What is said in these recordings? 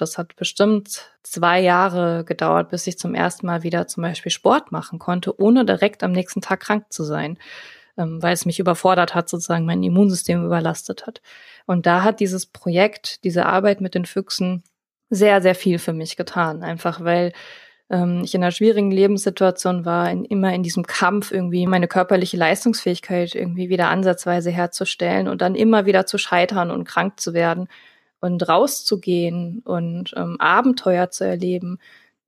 Das hat bestimmt zwei Jahre gedauert, bis ich zum ersten Mal wieder zum Beispiel Sport machen konnte, ohne direkt am nächsten Tag krank zu sein, ähm, weil es mich überfordert hat, sozusagen mein Immunsystem überlastet hat. Und da hat dieses Projekt, diese Arbeit mit den Füchsen sehr, sehr viel für mich getan. Einfach weil ähm, ich in einer schwierigen Lebenssituation war, in, immer in diesem Kampf irgendwie meine körperliche Leistungsfähigkeit irgendwie wieder ansatzweise herzustellen und dann immer wieder zu scheitern und krank zu werden und rauszugehen und ähm, Abenteuer zu erleben,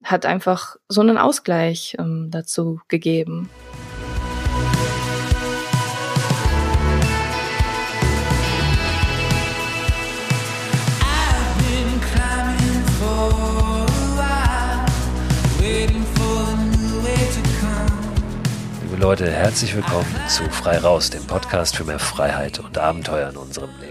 hat einfach so einen Ausgleich ähm, dazu gegeben. Leute, herzlich willkommen zu Frei Raus, dem Podcast für mehr Freiheit und Abenteuer in unserem Leben.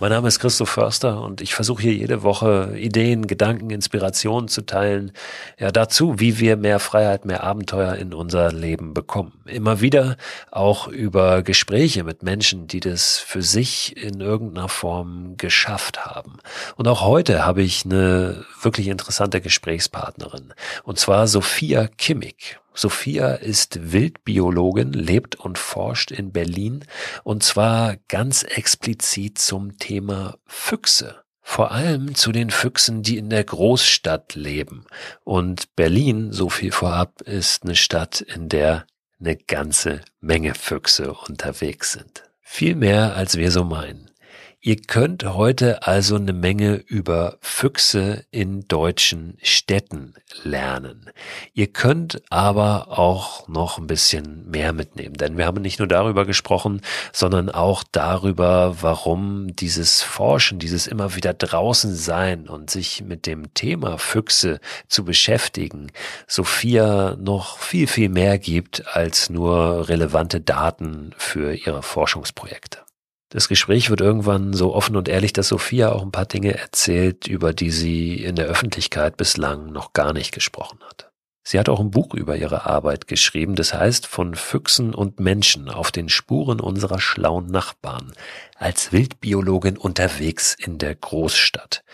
Mein Name ist Christoph Förster und ich versuche hier jede Woche Ideen, Gedanken, Inspirationen zu teilen. Ja, dazu, wie wir mehr Freiheit, mehr Abenteuer in unser Leben bekommen. Immer wieder auch über Gespräche mit Menschen, die das für sich in irgendeiner Form geschafft haben. Und auch heute habe ich eine wirklich interessante Gesprächspartnerin. Und zwar Sophia Kimmig. Sophia ist Wildbiologin, lebt und forscht in Berlin und zwar ganz explizit zum Thema Füchse. Vor allem zu den Füchsen, die in der Großstadt leben. Und Berlin, so viel vorab, ist eine Stadt, in der eine ganze Menge Füchse unterwegs sind. Viel mehr, als wir so meinen. Ihr könnt heute also eine Menge über Füchse in deutschen Städten lernen. Ihr könnt aber auch noch ein bisschen mehr mitnehmen, denn wir haben nicht nur darüber gesprochen, sondern auch darüber, warum dieses Forschen, dieses immer wieder draußen sein und sich mit dem Thema Füchse zu beschäftigen, Sophia noch viel, viel mehr gibt als nur relevante Daten für ihre Forschungsprojekte. Das Gespräch wird irgendwann so offen und ehrlich, dass Sophia auch ein paar Dinge erzählt, über die sie in der Öffentlichkeit bislang noch gar nicht gesprochen hat. Sie hat auch ein Buch über ihre Arbeit geschrieben, das heißt von Füchsen und Menschen auf den Spuren unserer schlauen Nachbarn, als Wildbiologin unterwegs in der Großstadt.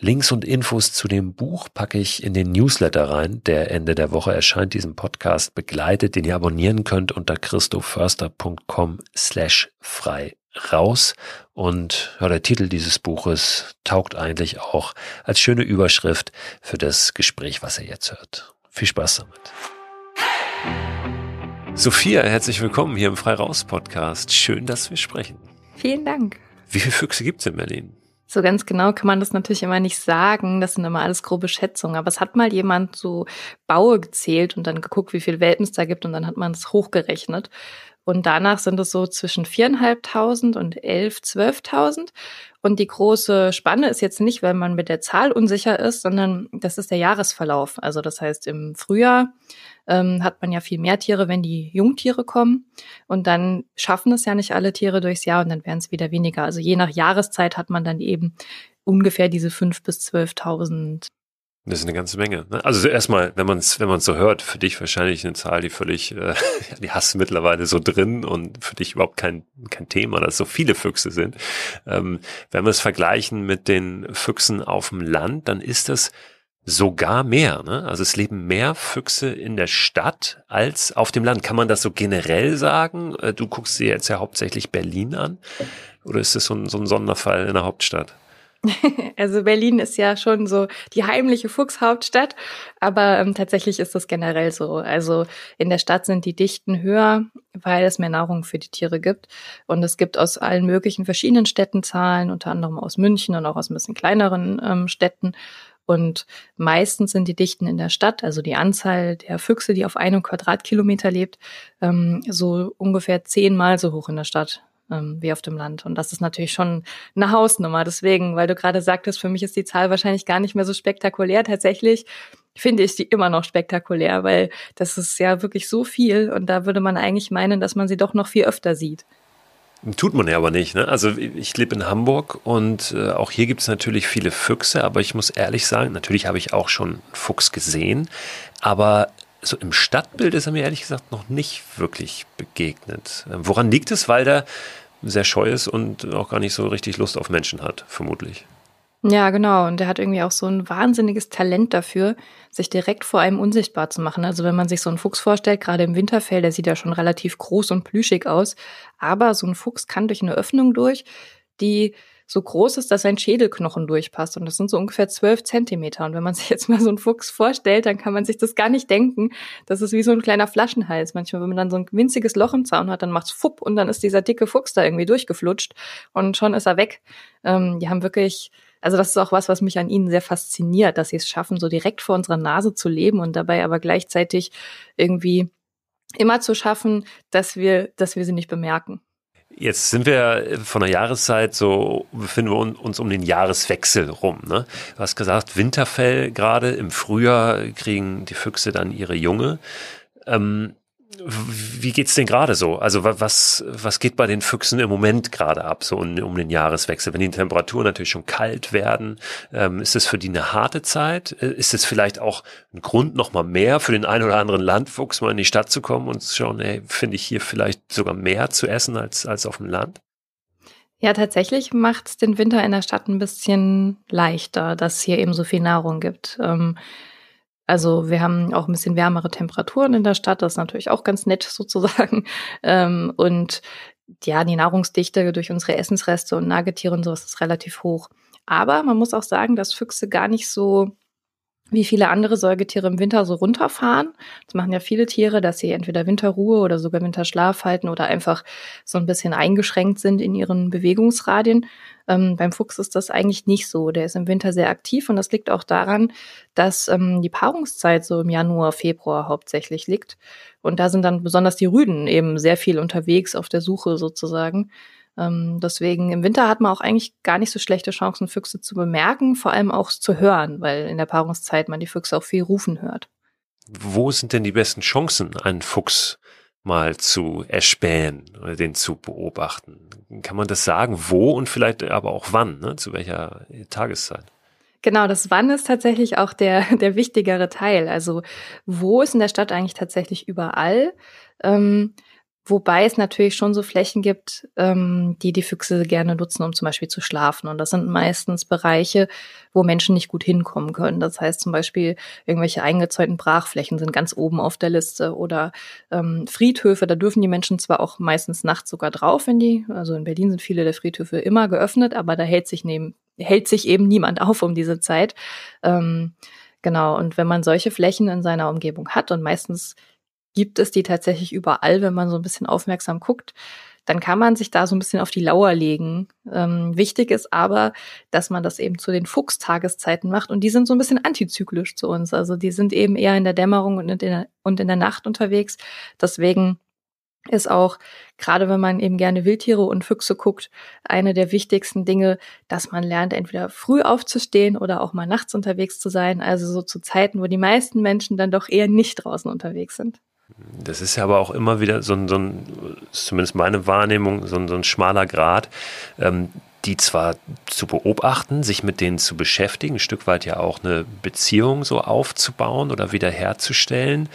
Links und Infos zu dem Buch packe ich in den Newsletter rein, der Ende der Woche erscheint, diesen Podcast begleitet, den ihr abonnieren könnt unter christoförster.com slash frei raus. Und ja, der Titel dieses Buches taugt eigentlich auch als schöne Überschrift für das Gespräch, was ihr jetzt hört. Viel Spaß damit. Sophia, herzlich willkommen hier im Frei Raus Podcast. Schön, dass wir sprechen. Vielen Dank. Wie viele Füchse gibt es in Berlin? So ganz genau kann man das natürlich immer nicht sagen. Das sind immer alles grobe Schätzungen. Aber es hat mal jemand so Baue gezählt und dann geguckt, wie viele Welpen es da gibt und dann hat man es hochgerechnet. Und danach sind es so zwischen viereinhalbtausend und elf, zwölftausend. Und die große Spanne ist jetzt nicht, weil man mit der Zahl unsicher ist, sondern das ist der Jahresverlauf. Also das heißt, im Frühjahr ähm, hat man ja viel mehr Tiere, wenn die Jungtiere kommen. Und dann schaffen es ja nicht alle Tiere durchs Jahr und dann werden es wieder weniger. Also je nach Jahreszeit hat man dann eben ungefähr diese fünf bis zwölftausend das ist eine ganze Menge. Ne? Also erstmal, wenn man es wenn man so hört, für dich wahrscheinlich eine Zahl, die völlig, äh, die hast du mittlerweile so drin und für dich überhaupt kein, kein Thema, dass so viele Füchse sind. Ähm, wenn wir es vergleichen mit den Füchsen auf dem Land, dann ist das sogar mehr. Ne? Also es leben mehr Füchse in der Stadt als auf dem Land. Kann man das so generell sagen? Äh, du guckst dir jetzt ja hauptsächlich Berlin an. Oder ist das so ein, so ein Sonderfall in der Hauptstadt? Also Berlin ist ja schon so die heimliche Fuchshauptstadt, aber ähm, tatsächlich ist das generell so. Also in der Stadt sind die Dichten höher, weil es mehr Nahrung für die Tiere gibt. Und es gibt aus allen möglichen verschiedenen Städten Zahlen, unter anderem aus München und auch aus ein bisschen kleineren ähm, Städten. Und meistens sind die Dichten in der Stadt, also die Anzahl der Füchse, die auf einem Quadratkilometer lebt, ähm, so ungefähr zehnmal so hoch in der Stadt ähm, wie auf dem Land. Und das ist natürlich schon eine Hausnummer. Deswegen, weil du gerade sagtest, für mich ist die Zahl wahrscheinlich gar nicht mehr so spektakulär. Tatsächlich finde ich sie immer noch spektakulär, weil das ist ja wirklich so viel und da würde man eigentlich meinen, dass man sie doch noch viel öfter sieht. Tut man ja aber nicht. Ne? Also ich lebe in Hamburg und äh, auch hier gibt es natürlich viele Füchse, aber ich muss ehrlich sagen, natürlich habe ich auch schon Fuchs gesehen, aber so im Stadtbild ist er mir ehrlich gesagt noch nicht wirklich begegnet. Ähm, woran liegt es? Weil der sehr scheu ist und auch gar nicht so richtig Lust auf Menschen hat, vermutlich. Ja, genau. Und er hat irgendwie auch so ein wahnsinniges Talent dafür, sich direkt vor einem unsichtbar zu machen. Also wenn man sich so einen Fuchs vorstellt, gerade im Winterfell, der sieht ja schon relativ groß und plüschig aus. Aber so ein Fuchs kann durch eine Öffnung durch, die so groß ist, dass sein Schädelknochen durchpasst. Und das sind so ungefähr zwölf Zentimeter. Und wenn man sich jetzt mal so einen Fuchs vorstellt, dann kann man sich das gar nicht denken. Das ist wie so ein kleiner Flaschenhals. Manchmal, wenn man dann so ein winziges Loch im Zaun hat, dann macht's fupp und dann ist dieser dicke Fuchs da irgendwie durchgeflutscht und schon ist er weg. Ähm, die haben wirklich, also das ist auch was, was mich an ihnen sehr fasziniert, dass sie es schaffen, so direkt vor unserer Nase zu leben und dabei aber gleichzeitig irgendwie immer zu schaffen, dass wir, dass wir sie nicht bemerken. Jetzt sind wir von der Jahreszeit so, befinden wir uns um den Jahreswechsel rum. Ne? Du hast gesagt, Winterfell gerade, im Frühjahr kriegen die Füchse dann ihre Junge. Ähm, wie geht's denn gerade so? Also was, was geht bei den Füchsen im Moment gerade ab, so um, um, den Jahreswechsel? Wenn die Temperaturen natürlich schon kalt werden, ähm, ist es für die eine harte Zeit? Äh, ist es vielleicht auch ein Grund nochmal mehr für den einen oder anderen Landfuchs mal in die Stadt zu kommen und zu schauen, ey, finde ich hier vielleicht sogar mehr zu essen als, als auf dem Land? Ja, tatsächlich macht es den Winter in der Stadt ein bisschen leichter, dass es hier eben so viel Nahrung gibt. Ähm, also wir haben auch ein bisschen wärmere Temperaturen in der Stadt, das ist natürlich auch ganz nett sozusagen. Ähm, und ja, die Nahrungsdichte durch unsere Essensreste und Nagetiere und sowas ist relativ hoch. Aber man muss auch sagen, dass Füchse gar nicht so wie viele andere Säugetiere im Winter so runterfahren. Das machen ja viele Tiere, dass sie entweder Winterruhe oder sogar Winterschlaf halten oder einfach so ein bisschen eingeschränkt sind in ihren Bewegungsradien. Ähm, beim Fuchs ist das eigentlich nicht so. Der ist im Winter sehr aktiv und das liegt auch daran, dass ähm, die Paarungszeit so im Januar, Februar hauptsächlich liegt. Und da sind dann besonders die Rüden eben sehr viel unterwegs auf der Suche sozusagen. Ähm, deswegen im Winter hat man auch eigentlich gar nicht so schlechte Chancen, Füchse zu bemerken, vor allem auch zu hören, weil in der Paarungszeit man die Füchse auch viel rufen hört. Wo sind denn die besten Chancen, einen Fuchs mal zu erspähen oder den zu beobachten? Kann man das sagen, wo und vielleicht aber auch wann, ne? zu welcher Tageszeit? Genau, das Wann ist tatsächlich auch der, der wichtigere Teil. Also wo ist in der Stadt eigentlich tatsächlich überall? Ähm, Wobei es natürlich schon so Flächen gibt, ähm, die die Füchse gerne nutzen, um zum Beispiel zu schlafen. Und das sind meistens Bereiche, wo Menschen nicht gut hinkommen können. Das heißt zum Beispiel irgendwelche eingezäunten Brachflächen sind ganz oben auf der Liste oder ähm, Friedhöfe. Da dürfen die Menschen zwar auch meistens nachts sogar drauf, wenn die, also in Berlin sind viele der Friedhöfe immer geöffnet, aber da hält sich neben, hält sich eben niemand auf um diese Zeit. Ähm, genau. Und wenn man solche Flächen in seiner Umgebung hat und meistens gibt es die tatsächlich überall, wenn man so ein bisschen aufmerksam guckt. Dann kann man sich da so ein bisschen auf die Lauer legen. Ähm, wichtig ist aber, dass man das eben zu den Fuchstageszeiten macht und die sind so ein bisschen antizyklisch zu uns. Also die sind eben eher in der Dämmerung und in der, und in der Nacht unterwegs. Deswegen ist auch, gerade wenn man eben gerne Wildtiere und Füchse guckt, eine der wichtigsten Dinge, dass man lernt, entweder früh aufzustehen oder auch mal nachts unterwegs zu sein. Also so zu Zeiten, wo die meisten Menschen dann doch eher nicht draußen unterwegs sind. Das ist ja aber auch immer wieder so ein, so ein zumindest meine Wahrnehmung, so ein, so ein schmaler Grad, ähm, die zwar zu beobachten, sich mit denen zu beschäftigen, ein Stück weit ja auch eine Beziehung so aufzubauen oder wiederherzustellen,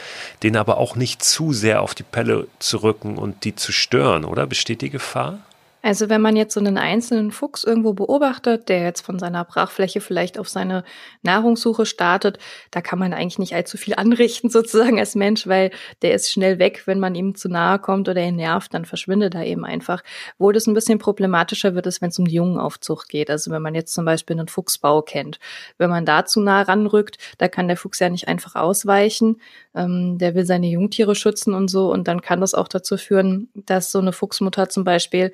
den aber auch nicht zu sehr auf die Pelle zu rücken und die zu stören, oder? Besteht die Gefahr? Also wenn man jetzt so einen einzelnen Fuchs irgendwo beobachtet, der jetzt von seiner Brachfläche vielleicht auf seine Nahrungssuche startet, da kann man eigentlich nicht allzu viel anrichten sozusagen als Mensch, weil der ist schnell weg, wenn man ihm zu nahe kommt oder ihn nervt, dann verschwindet er eben einfach. Wo das ein bisschen problematischer wird, ist, wenn es um die Jungenaufzucht geht. Also wenn man jetzt zum Beispiel einen Fuchsbau kennt. Wenn man da zu nah ranrückt, da kann der Fuchs ja nicht einfach ausweichen. Ähm, der will seine Jungtiere schützen und so. Und dann kann das auch dazu führen, dass so eine Fuchsmutter zum Beispiel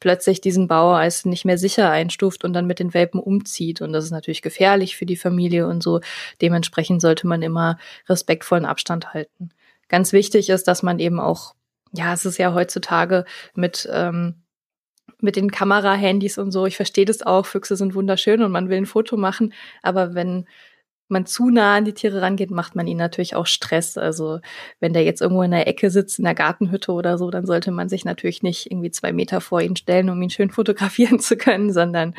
plötzlich diesen Bauer als nicht mehr sicher einstuft und dann mit den Welpen umzieht. Und das ist natürlich gefährlich für die Familie und so. Dementsprechend sollte man immer respektvollen Abstand halten. Ganz wichtig ist, dass man eben auch, ja, es ist ja heutzutage mit, ähm, mit den Kamerahandys und so, ich verstehe das auch, Füchse sind wunderschön und man will ein Foto machen, aber wenn man zu nah an die Tiere rangeht, macht man ihnen natürlich auch Stress. Also wenn der jetzt irgendwo in der Ecke sitzt, in der Gartenhütte oder so, dann sollte man sich natürlich nicht irgendwie zwei Meter vor ihn stellen, um ihn schön fotografieren zu können, sondern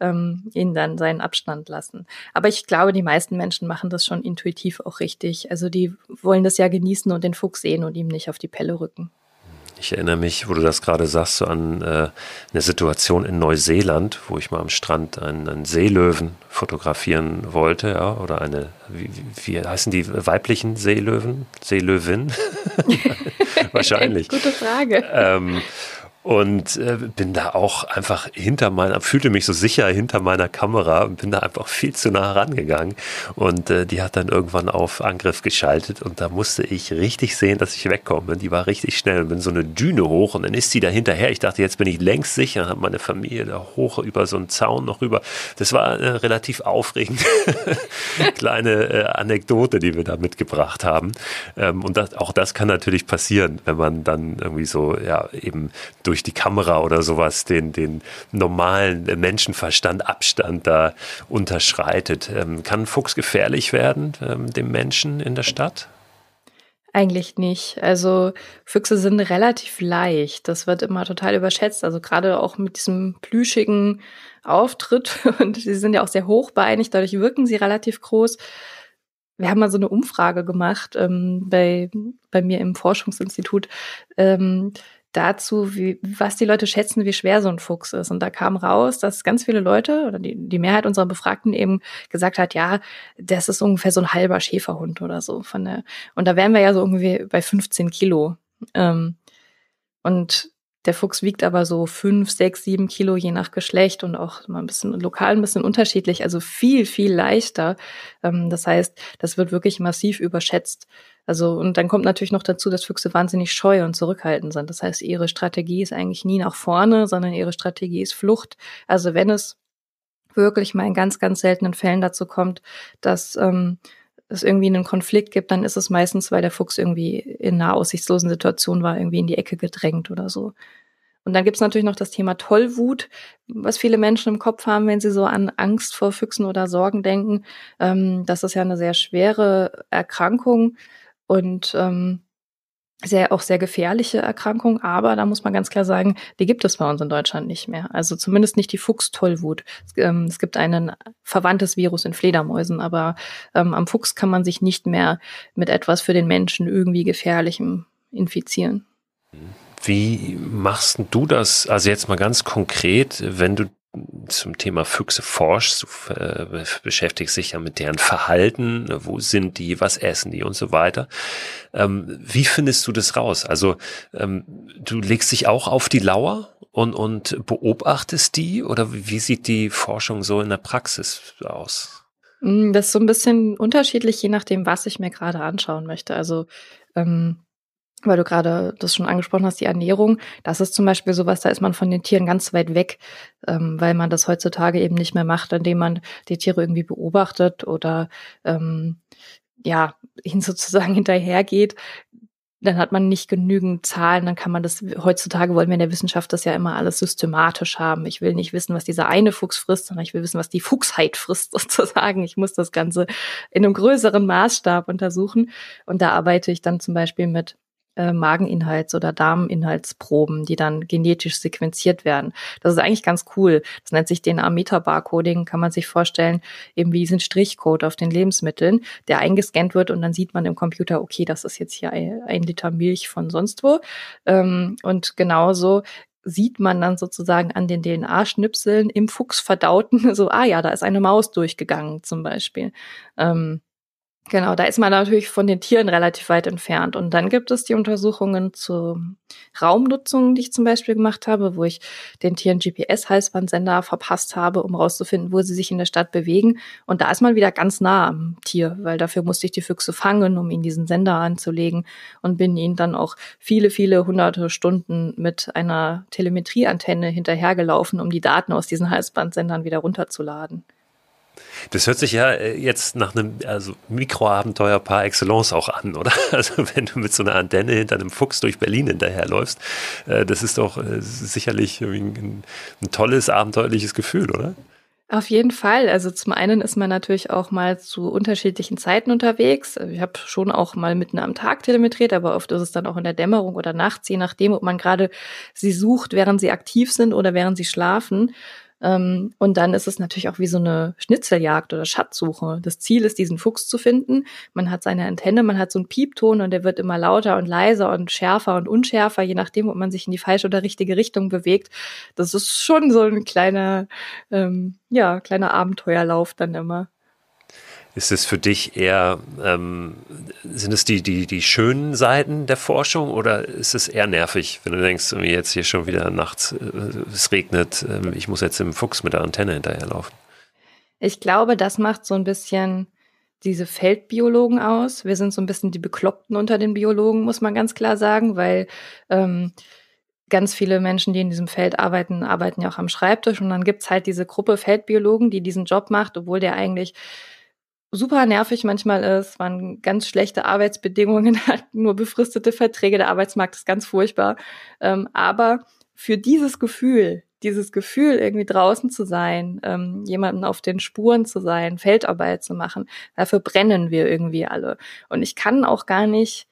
ähm, ihn dann seinen Abstand lassen. Aber ich glaube, die meisten Menschen machen das schon intuitiv auch richtig. Also die wollen das ja genießen und den Fuchs sehen und ihm nicht auf die Pelle rücken. Ich erinnere mich, wo du das gerade sagst, so an äh, eine Situation in Neuseeland, wo ich mal am Strand einen, einen Seelöwen fotografieren wollte, ja, oder eine, wie, wie heißen die weiblichen Seelöwen? Seelöwin? Wahrscheinlich. Gute Frage. Ähm, und äh, bin da auch einfach hinter meiner, fühlte mich so sicher hinter meiner Kamera und bin da einfach viel zu nah rangegangen. Und äh, die hat dann irgendwann auf Angriff geschaltet und da musste ich richtig sehen, dass ich wegkomme. Die war richtig schnell und bin so eine Düne hoch und dann ist sie da hinterher. Ich dachte, jetzt bin ich längst sicher, habe meine Familie da hoch über so einen Zaun noch rüber. Das war eine relativ aufregend kleine äh, Anekdote, die wir da mitgebracht haben. Ähm, und das, auch das kann natürlich passieren, wenn man dann irgendwie so, ja, eben durch durch die Kamera oder sowas den, den normalen Menschenverstand Abstand da unterschreitet. Ähm, kann Fuchs gefährlich werden, ähm, dem Menschen in der Stadt? Eigentlich nicht. Also Füchse sind relativ leicht. Das wird immer total überschätzt. Also gerade auch mit diesem plüschigen Auftritt. Und sie sind ja auch sehr hochbeinig, dadurch wirken sie relativ groß. Wir haben mal so eine Umfrage gemacht ähm, bei, bei mir im Forschungsinstitut. Ähm, dazu, wie, was die Leute schätzen, wie schwer so ein Fuchs ist. Und da kam raus, dass ganz viele Leute oder die, die Mehrheit unserer Befragten eben gesagt hat, ja, das ist ungefähr so ein halber Schäferhund oder so. Von der, und da wären wir ja so irgendwie bei 15 Kilo. Ähm, und der Fuchs wiegt aber so fünf, sechs, sieben Kilo je nach Geschlecht und auch mal ein bisschen lokal ein bisschen unterschiedlich, also viel, viel leichter. Ähm, das heißt, das wird wirklich massiv überschätzt. Also, und dann kommt natürlich noch dazu, dass Füchse wahnsinnig scheu und zurückhaltend sind. Das heißt, ihre Strategie ist eigentlich nie nach vorne, sondern ihre Strategie ist Flucht. Also, wenn es wirklich mal in ganz, ganz seltenen Fällen dazu kommt, dass ähm, es irgendwie einen Konflikt gibt, dann ist es meistens, weil der Fuchs irgendwie in einer aussichtslosen Situation war, irgendwie in die Ecke gedrängt oder so. Und dann gibt's natürlich noch das Thema Tollwut, was viele Menschen im Kopf haben, wenn sie so an Angst vor Füchsen oder Sorgen denken. Ähm, das ist ja eine sehr schwere Erkrankung und ähm, sehr auch sehr gefährliche Erkrankung, aber da muss man ganz klar sagen, die gibt es bei uns in Deutschland nicht mehr. Also zumindest nicht die Fuchstollwut. Es, ähm, es gibt ein verwandtes Virus in Fledermäusen, aber ähm, am Fuchs kann man sich nicht mehr mit etwas für den Menschen irgendwie gefährlichem infizieren. Wie machst du das? Also jetzt mal ganz konkret, wenn du zum Thema Füchse forschst, du äh, beschäftigst dich ja mit deren Verhalten, wo sind die, was essen die und so weiter. Ähm, wie findest du das raus? Also ähm, du legst dich auch auf die Lauer und, und beobachtest die oder wie sieht die Forschung so in der Praxis aus? Mm, das ist so ein bisschen unterschiedlich, je nachdem, was ich mir gerade anschauen möchte. Also ähm, weil du gerade das schon angesprochen hast, die Ernährung, das ist zum Beispiel sowas, da ist man von den Tieren ganz weit weg, ähm, weil man das heutzutage eben nicht mehr macht, indem man die Tiere irgendwie beobachtet oder ähm, ja, ihnen sozusagen hinterhergeht. Dann hat man nicht genügend Zahlen, dann kann man das, heutzutage wollen wir in der Wissenschaft das ja immer alles systematisch haben. Ich will nicht wissen, was dieser eine Fuchs frisst, sondern ich will wissen, was die Fuchsheit frisst, sozusagen. Ich muss das Ganze in einem größeren Maßstab untersuchen. Und da arbeite ich dann zum Beispiel mit äh, Mageninhalts- oder Darminhaltsproben, die dann genetisch sequenziert werden. Das ist eigentlich ganz cool. Das nennt sich DNA-Metabarcoding, kann man sich vorstellen, eben wie diesen Strichcode auf den Lebensmitteln, der eingescannt wird und dann sieht man im Computer, okay, das ist jetzt hier ein, ein Liter Milch von sonst wo. Ähm, und genauso sieht man dann sozusagen an den DNA-Schnipseln im Fuchs verdauten, so, ah ja, da ist eine Maus durchgegangen zum Beispiel. Ähm, Genau, da ist man natürlich von den Tieren relativ weit entfernt. Und dann gibt es die Untersuchungen zur Raumnutzung, die ich zum Beispiel gemacht habe, wo ich den Tieren GPS-Halsbandsender verpasst habe, um rauszufinden, wo sie sich in der Stadt bewegen. Und da ist man wieder ganz nah am Tier, weil dafür musste ich die Füchse fangen, um ihnen diesen Sender anzulegen und bin ihnen dann auch viele, viele hunderte Stunden mit einer Telemetrieantenne hinterhergelaufen, um die Daten aus diesen Halsbandsendern wieder runterzuladen. Das hört sich ja äh, jetzt nach einem also Mikroabenteuer par excellence auch an, oder? Also wenn du mit so einer Antenne hinter einem Fuchs durch Berlin hinterherläufst, äh, das ist doch äh, sicherlich ein, ein tolles, abenteuerliches Gefühl, oder? Auf jeden Fall. Also zum einen ist man natürlich auch mal zu unterschiedlichen Zeiten unterwegs. Ich habe schon auch mal mitten am Tag telemetriert, aber oft ist es dann auch in der Dämmerung oder nachts, je nachdem, ob man gerade sie sucht, während sie aktiv sind oder während sie schlafen. Ähm, und dann ist es natürlich auch wie so eine Schnitzeljagd oder Schatzsuche. Das Ziel ist, diesen Fuchs zu finden. Man hat seine Antenne, man hat so einen Piepton und der wird immer lauter und leiser und schärfer und unschärfer, je nachdem, ob man sich in die falsche oder richtige Richtung bewegt. Das ist schon so ein kleiner, ähm, ja, kleiner Abenteuerlauf dann immer. Ist es für dich eher, ähm, sind es die, die, die schönen Seiten der Forschung oder ist es eher nervig, wenn du denkst, jetzt hier schon wieder nachts, äh, es regnet, äh, ich muss jetzt im Fuchs mit der Antenne hinterherlaufen? Ich glaube, das macht so ein bisschen diese Feldbiologen aus. Wir sind so ein bisschen die Bekloppten unter den Biologen, muss man ganz klar sagen, weil ähm, ganz viele Menschen, die in diesem Feld arbeiten, arbeiten ja auch am Schreibtisch und dann gibt's halt diese Gruppe Feldbiologen, die diesen Job macht, obwohl der eigentlich super nervig manchmal ist, man ganz schlechte Arbeitsbedingungen hat, nur befristete Verträge, der Arbeitsmarkt ist ganz furchtbar. Ähm, aber für dieses Gefühl, dieses Gefühl, irgendwie draußen zu sein, ähm, jemanden auf den Spuren zu sein, Feldarbeit zu machen, dafür brennen wir irgendwie alle. Und ich kann auch gar nicht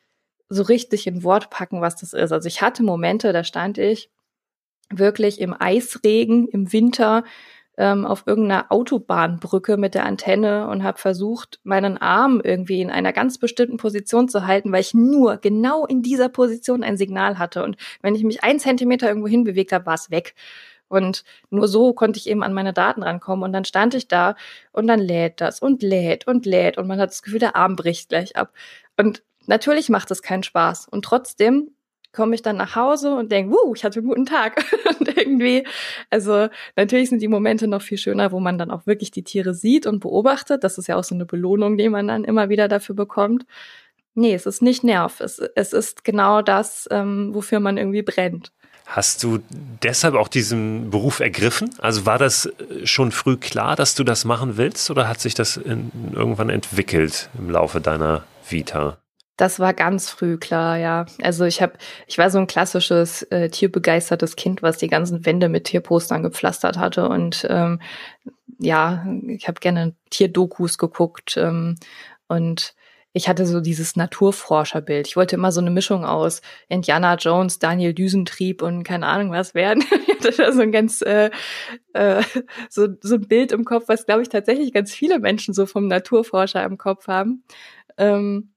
so richtig in Wort packen, was das ist. Also ich hatte Momente, da stand ich wirklich im Eisregen im Winter ähm, auf irgendeiner Autobahnbrücke mit der Antenne und habe versucht, meinen Arm irgendwie in einer ganz bestimmten Position zu halten, weil ich nur genau in dieser Position ein Signal hatte. Und wenn ich mich ein Zentimeter irgendwo hinbewegt habe, war es weg. Und nur so konnte ich eben an meine Daten rankommen. Und dann stand ich da und dann lädt das und lädt und lädt. Und man hat das Gefühl, der Arm bricht gleich ab. Und natürlich macht es keinen Spaß. Und trotzdem komme ich dann nach Hause und denke, wuh, ich hatte einen guten Tag. und irgendwie, also natürlich sind die Momente noch viel schöner, wo man dann auch wirklich die Tiere sieht und beobachtet. Das ist ja auch so eine Belohnung, die man dann immer wieder dafür bekommt. Nee, es ist nicht Nerv. Es, es ist genau das, ähm, wofür man irgendwie brennt. Hast du deshalb auch diesen Beruf ergriffen? Also war das schon früh klar, dass du das machen willst oder hat sich das in, irgendwann entwickelt im Laufe deiner Vita? Das war ganz früh klar, ja. Also ich habe, ich war so ein klassisches äh, tierbegeistertes Kind, was die ganzen Wände mit Tierpostern gepflastert hatte und ähm, ja, ich habe gerne Tierdokus geguckt ähm, und ich hatte so dieses Naturforscherbild. Ich wollte immer so eine Mischung aus Indiana Jones, Daniel Düsentrieb und keine Ahnung was werden. ich hatte so ein ganz äh, äh, so, so ein Bild im Kopf, was glaube ich tatsächlich ganz viele Menschen so vom Naturforscher im Kopf haben. Ähm,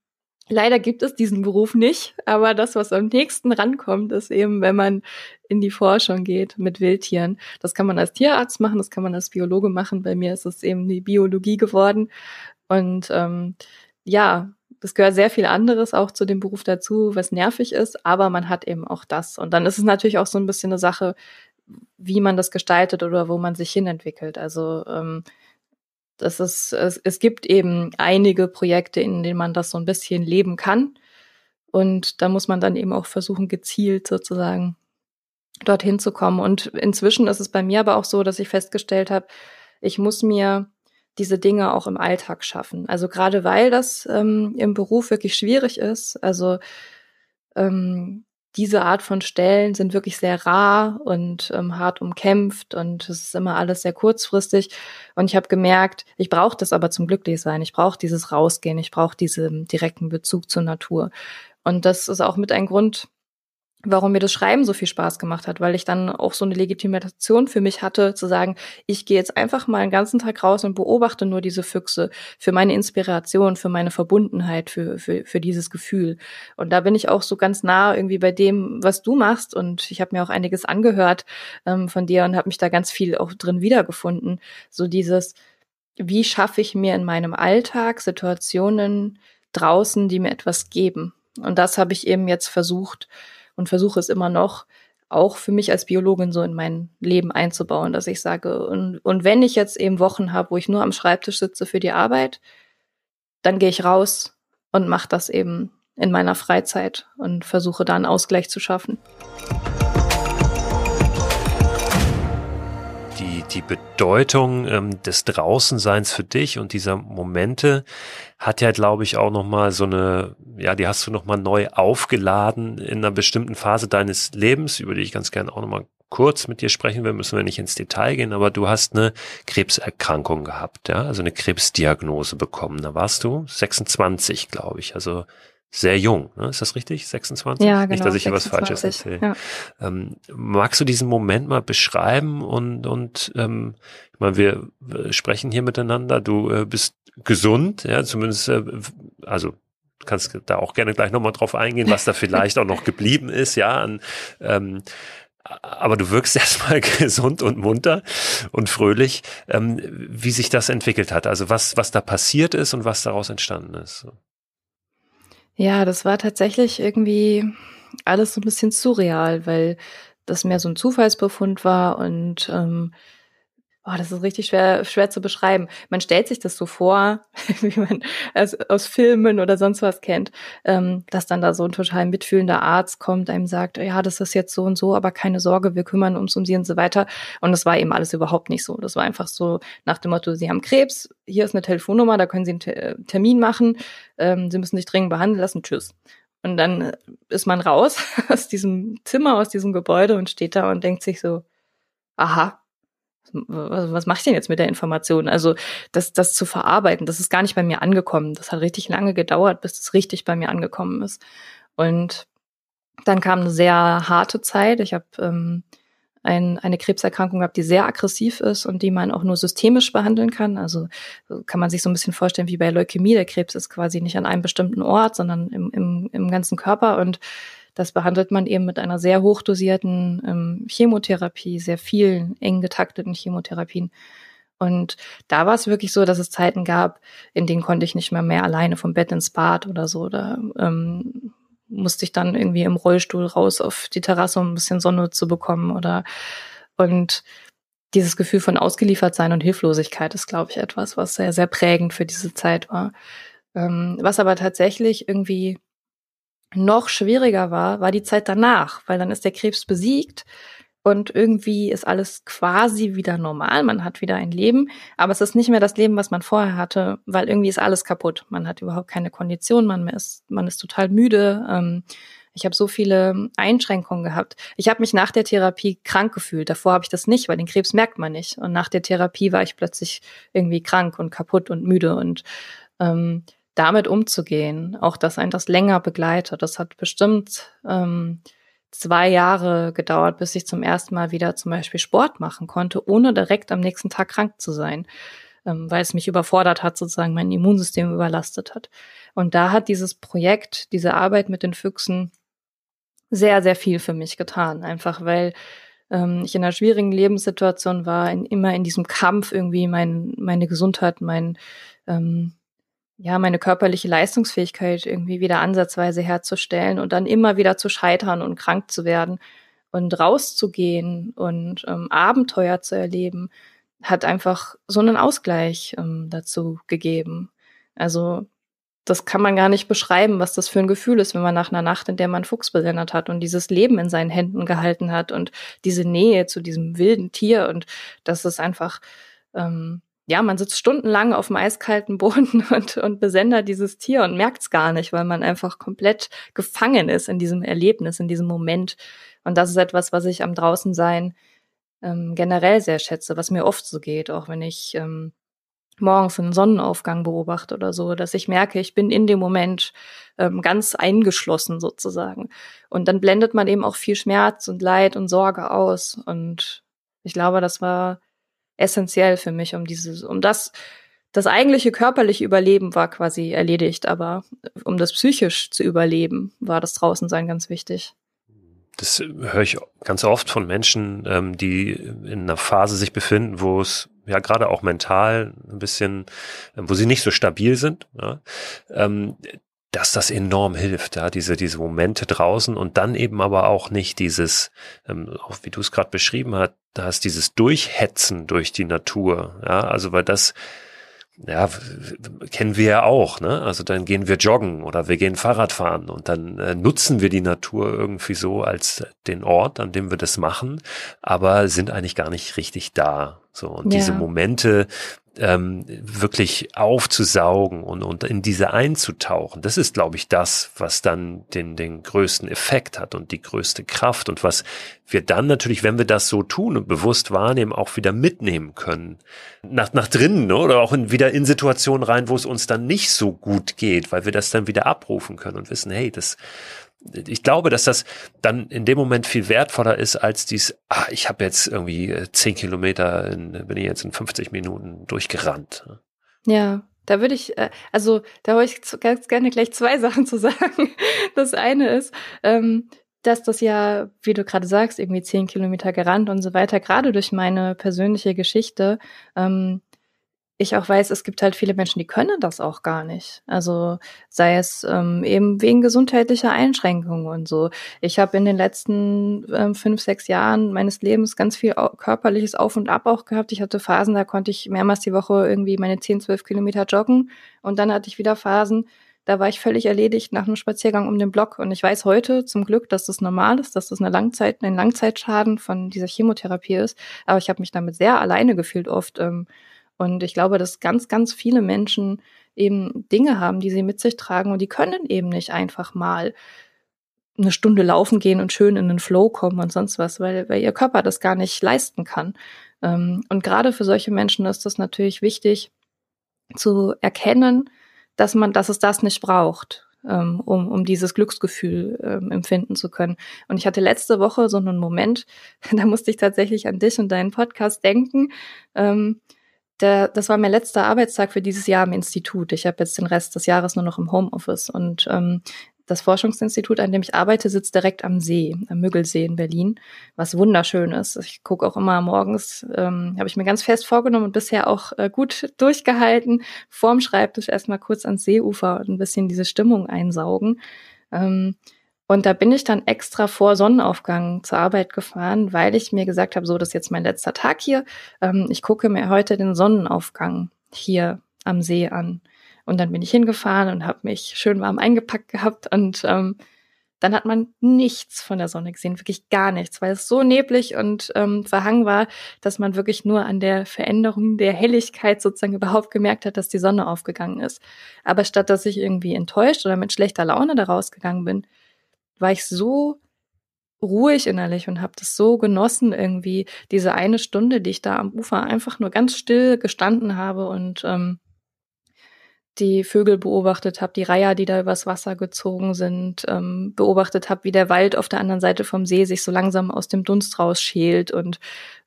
Leider gibt es diesen Beruf nicht, aber das, was am nächsten rankommt, ist eben, wenn man in die Forschung geht mit Wildtieren. Das kann man als Tierarzt machen, das kann man als Biologe machen. Bei mir ist es eben die Biologie geworden. Und ähm, ja, es gehört sehr viel anderes auch zu dem Beruf dazu, was nervig ist, aber man hat eben auch das. Und dann ist es natürlich auch so ein bisschen eine Sache, wie man das gestaltet oder wo man sich hinentwickelt. Also ähm, das ist, es, es gibt eben einige Projekte, in denen man das so ein bisschen leben kann. Und da muss man dann eben auch versuchen, gezielt sozusagen dorthin zu kommen. Und inzwischen ist es bei mir aber auch so, dass ich festgestellt habe, ich muss mir diese Dinge auch im Alltag schaffen. Also gerade weil das ähm, im Beruf wirklich schwierig ist. Also ähm, diese Art von Stellen sind wirklich sehr rar und ähm, hart umkämpft und es ist immer alles sehr kurzfristig. Und ich habe gemerkt, ich brauche das aber zum Glücklichsein. Ich brauche dieses Rausgehen, ich brauche diesen direkten Bezug zur Natur. Und das ist auch mit ein Grund, warum mir das Schreiben so viel Spaß gemacht hat, weil ich dann auch so eine Legitimation für mich hatte, zu sagen, ich gehe jetzt einfach mal einen ganzen Tag raus und beobachte nur diese Füchse für meine Inspiration, für meine Verbundenheit, für, für, für dieses Gefühl. Und da bin ich auch so ganz nah irgendwie bei dem, was du machst. Und ich habe mir auch einiges angehört ähm, von dir und habe mich da ganz viel auch drin wiedergefunden. So dieses, wie schaffe ich mir in meinem Alltag Situationen draußen, die mir etwas geben? Und das habe ich eben jetzt versucht, und versuche es immer noch auch für mich als Biologin so in mein Leben einzubauen, dass ich sage, und, und wenn ich jetzt eben Wochen habe, wo ich nur am Schreibtisch sitze für die Arbeit, dann gehe ich raus und mache das eben in meiner Freizeit und versuche da einen Ausgleich zu schaffen. Die Bedeutung ähm, des Draußenseins für dich und dieser Momente hat ja, glaube ich, auch nochmal so eine, ja, die hast du nochmal neu aufgeladen in einer bestimmten Phase deines Lebens, über die ich ganz gerne auch nochmal kurz mit dir sprechen will, müssen wir nicht ins Detail gehen, aber du hast eine Krebserkrankung gehabt, ja, also eine Krebsdiagnose bekommen. Da warst du 26, glaube ich, also sehr jung, ne? ist das richtig? 26? Ja, genau. Nicht, dass ich hier was Falsches erzähle. Ja. Ähm, magst du diesen Moment mal beschreiben und, und ähm, ich meine, wir sprechen hier miteinander, du äh, bist gesund, ja, zumindest, äh, also kannst da auch gerne gleich nochmal drauf eingehen, was da vielleicht auch noch geblieben ist, ja, an ähm, aber du wirkst erstmal gesund und munter und fröhlich, ähm, wie sich das entwickelt hat. Also was, was da passiert ist und was daraus entstanden ist. Ja, das war tatsächlich irgendwie alles so ein bisschen surreal, weil das mehr so ein Zufallsbefund war und ähm, Oh, das ist richtig schwer, schwer zu beschreiben. Man stellt sich das so vor, wie man es aus Filmen oder sonst was kennt, ähm, dass dann da so ein total mitfühlender Arzt kommt, einem sagt, ja, das ist jetzt so und so, aber keine Sorge, wir kümmern uns um sie und so weiter. Und das war eben alles überhaupt nicht so. Das war einfach so nach dem Motto, Sie haben Krebs, hier ist eine Telefonnummer, da können Sie einen Termin machen, ähm, Sie müssen sich dringend behandeln lassen, tschüss. Und dann ist man raus aus diesem Zimmer, aus diesem Gebäude und steht da und denkt sich so, aha, was, was mache ich denn jetzt mit der Information? Also das, das zu verarbeiten, das ist gar nicht bei mir angekommen. Das hat richtig lange gedauert, bis es richtig bei mir angekommen ist. Und dann kam eine sehr harte Zeit. Ich habe ähm, ein, eine Krebserkrankung gehabt, die sehr aggressiv ist und die man auch nur systemisch behandeln kann. Also kann man sich so ein bisschen vorstellen wie bei Leukämie. Der Krebs ist quasi nicht an einem bestimmten Ort, sondern im, im, im ganzen Körper. Und das behandelt man eben mit einer sehr hochdosierten ähm, Chemotherapie, sehr vielen eng getakteten Chemotherapien. Und da war es wirklich so, dass es Zeiten gab, in denen konnte ich nicht mehr mehr alleine vom Bett ins Bad oder so. Da ähm, musste ich dann irgendwie im Rollstuhl raus auf die Terrasse, um ein bisschen Sonne zu bekommen oder und dieses Gefühl von ausgeliefert sein und Hilflosigkeit ist, glaube ich, etwas, was sehr, sehr prägend für diese Zeit war. Ähm, was aber tatsächlich irgendwie noch schwieriger war, war die Zeit danach, weil dann ist der Krebs besiegt und irgendwie ist alles quasi wieder normal. Man hat wieder ein Leben, aber es ist nicht mehr das Leben, was man vorher hatte, weil irgendwie ist alles kaputt. Man hat überhaupt keine Kondition, man ist, man ist total müde. Ähm, ich habe so viele Einschränkungen gehabt. Ich habe mich nach der Therapie krank gefühlt. Davor habe ich das nicht, weil den Krebs merkt man nicht. Und nach der Therapie war ich plötzlich irgendwie krank und kaputt und müde und ähm, damit umzugehen, auch dass ein das länger begleitet. Das hat bestimmt ähm, zwei Jahre gedauert, bis ich zum ersten Mal wieder zum Beispiel Sport machen konnte, ohne direkt am nächsten Tag krank zu sein, ähm, weil es mich überfordert hat, sozusagen mein Immunsystem überlastet hat. Und da hat dieses Projekt, diese Arbeit mit den Füchsen sehr, sehr viel für mich getan, einfach weil ähm, ich in einer schwierigen Lebenssituation war, in, immer in diesem Kampf irgendwie mein, meine Gesundheit, mein ähm, ja, meine körperliche Leistungsfähigkeit irgendwie wieder ansatzweise herzustellen und dann immer wieder zu scheitern und krank zu werden und rauszugehen und ähm, Abenteuer zu erleben, hat einfach so einen Ausgleich ähm, dazu gegeben. Also das kann man gar nicht beschreiben, was das für ein Gefühl ist, wenn man nach einer Nacht, in der man Fuchs besendet hat und dieses Leben in seinen Händen gehalten hat und diese Nähe zu diesem wilden Tier und das ist einfach ähm, ja, man sitzt stundenlang auf dem eiskalten Boden und, und besendert dieses Tier und merkt es gar nicht, weil man einfach komplett gefangen ist in diesem Erlebnis, in diesem Moment. Und das ist etwas, was ich am Draußensein ähm, generell sehr schätze, was mir oft so geht, auch wenn ich ähm, morgens einen Sonnenaufgang beobachte oder so, dass ich merke, ich bin in dem Moment ähm, ganz eingeschlossen sozusagen. Und dann blendet man eben auch viel Schmerz und Leid und Sorge aus. Und ich glaube, das war essentiell für mich, um dieses, um das, das eigentliche körperliche Überleben war quasi erledigt, aber um das psychisch zu überleben, war das Draußensein ganz wichtig. Das höre ich ganz oft von Menschen, ähm, die in einer Phase sich befinden, wo es ja gerade auch mental ein bisschen, wo sie nicht so stabil sind. Ja, ähm, dass das enorm hilft, ja, diese, diese Momente draußen und dann eben aber auch nicht dieses, ähm, wie du es gerade beschrieben hast, hast, dieses Durchhetzen durch die Natur, ja, also weil das, ja, kennen wir ja auch, ne? Also dann gehen wir joggen oder wir gehen Fahrrad fahren und dann äh, nutzen wir die Natur irgendwie so als den Ort, an dem wir das machen, aber sind eigentlich gar nicht richtig da So, und Ja. diese Momente ähm, wirklich aufzusaugen und, und in diese einzutauchen, das ist, glaube ich, das, was dann den, den größten Effekt hat und die größte Kraft und was wir dann natürlich, wenn wir das so tun und bewusst wahrnehmen, auch wieder mitnehmen können. Nach, nach drinnen ne? oder auch in, wieder in Situationen rein, wo es uns dann nicht so gut geht, weil wir das dann wieder abrufen können und wissen, hey, das, ich glaube, dass das dann in dem Moment viel wertvoller ist als dies, ah, ich habe jetzt irgendwie äh, zehn Kilometer, in, bin ich jetzt in 50 Minuten durchgerannt. Ja, da würde ich, äh, also da wollte ich ganz gerne gleich zwei Sachen zu sagen. Das eine ist, ähm, dass das ja, wie du gerade sagst, irgendwie zehn Kilometer gerannt und so weiter, gerade durch meine persönliche Geschichte, ähm, ich auch weiß, es gibt halt viele Menschen, die können das auch gar nicht. Also sei es ähm, eben wegen gesundheitlicher Einschränkungen und so. Ich habe in den letzten ähm, fünf, sechs Jahren meines Lebens ganz viel körperliches Auf und Ab auch gehabt. Ich hatte Phasen, da konnte ich mehrmals die Woche irgendwie meine 10, 12 Kilometer joggen. Und dann hatte ich wieder Phasen, da war ich völlig erledigt nach einem Spaziergang um den Block. Und ich weiß heute zum Glück, dass das normal ist, dass das eine Langzeit, ein Langzeitschaden von dieser Chemotherapie ist. Aber ich habe mich damit sehr alleine gefühlt oft. Ähm, und ich glaube, dass ganz, ganz viele Menschen eben Dinge haben, die sie mit sich tragen und die können eben nicht einfach mal eine Stunde laufen gehen und schön in den Flow kommen und sonst was, weil, weil ihr Körper das gar nicht leisten kann. Ähm, und gerade für solche Menschen ist das natürlich wichtig zu erkennen, dass man, dass es das nicht braucht, ähm, um, um dieses Glücksgefühl ähm, empfinden zu können. Und ich hatte letzte Woche so einen Moment, da musste ich tatsächlich an dich und deinen Podcast denken. Ähm, der, das war mein letzter Arbeitstag für dieses Jahr im Institut. Ich habe jetzt den Rest des Jahres nur noch im Homeoffice und ähm, das Forschungsinstitut, an dem ich arbeite, sitzt direkt am See, am Müggelsee in Berlin, was wunderschön ist. Ich gucke auch immer morgens, ähm, habe ich mir ganz fest vorgenommen und bisher auch äh, gut durchgehalten, vorm Schreibtisch erstmal kurz ans Seeufer und ein bisschen diese Stimmung einsaugen. Ähm, und da bin ich dann extra vor Sonnenaufgang zur Arbeit gefahren, weil ich mir gesagt habe, so, das ist jetzt mein letzter Tag hier. Ähm, ich gucke mir heute den Sonnenaufgang hier am See an. Und dann bin ich hingefahren und habe mich schön warm eingepackt gehabt und ähm, dann hat man nichts von der Sonne gesehen, wirklich gar nichts, weil es so neblig und ähm, verhangen war, dass man wirklich nur an der Veränderung der Helligkeit sozusagen überhaupt gemerkt hat, dass die Sonne aufgegangen ist. Aber statt dass ich irgendwie enttäuscht oder mit schlechter Laune da rausgegangen bin, war ich so ruhig innerlich und habe das so genossen irgendwie diese eine Stunde, die ich da am Ufer einfach nur ganz still gestanden habe und ähm, die Vögel beobachtet habe, die Reiher, die da übers Wasser gezogen sind, ähm, beobachtet habe, wie der Wald auf der anderen Seite vom See sich so langsam aus dem Dunst rausschält und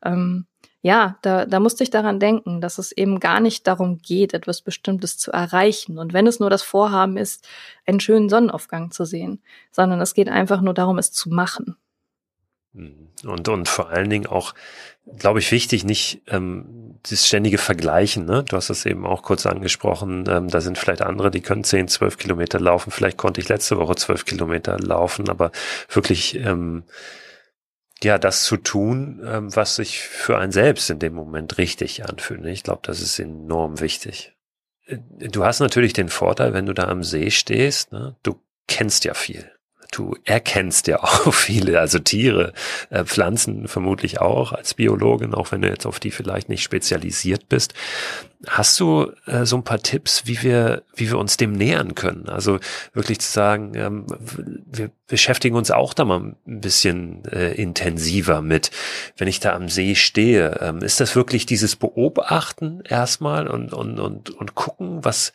ähm, ja, da, da musste ich daran denken, dass es eben gar nicht darum geht, etwas Bestimmtes zu erreichen. Und wenn es nur das Vorhaben ist, einen schönen Sonnenaufgang zu sehen, sondern es geht einfach nur darum, es zu machen. Und, und vor allen Dingen auch, glaube ich, wichtig, nicht ähm, das ständige Vergleichen. Ne? Du hast das eben auch kurz angesprochen. Ähm, da sind vielleicht andere, die können 10, 12 Kilometer laufen. Vielleicht konnte ich letzte Woche 12 Kilometer laufen, aber wirklich ähm, ja, das zu tun, ähm, was sich für einen selbst in dem Moment richtig anfühlt. Ich glaube, das ist enorm wichtig. Äh, Du hast natürlich den Vorteil, wenn du da am See stehst, ne? du kennst ja viel. Du erkennst ja auch viele, also Tiere, äh, Pflanzen vermutlich auch als Biologin, auch wenn du jetzt auf die vielleicht nicht spezialisiert bist. Hast du äh, so ein paar Tipps, wie wir, wie wir uns dem nähern können? Also wirklich zu sagen, ähm, wir beschäftigen uns auch da mal ein bisschen äh, intensiver mit, wenn ich da am See stehe. Ähm, ist das wirklich dieses Beobachten erstmal und, und, und, und gucken, was,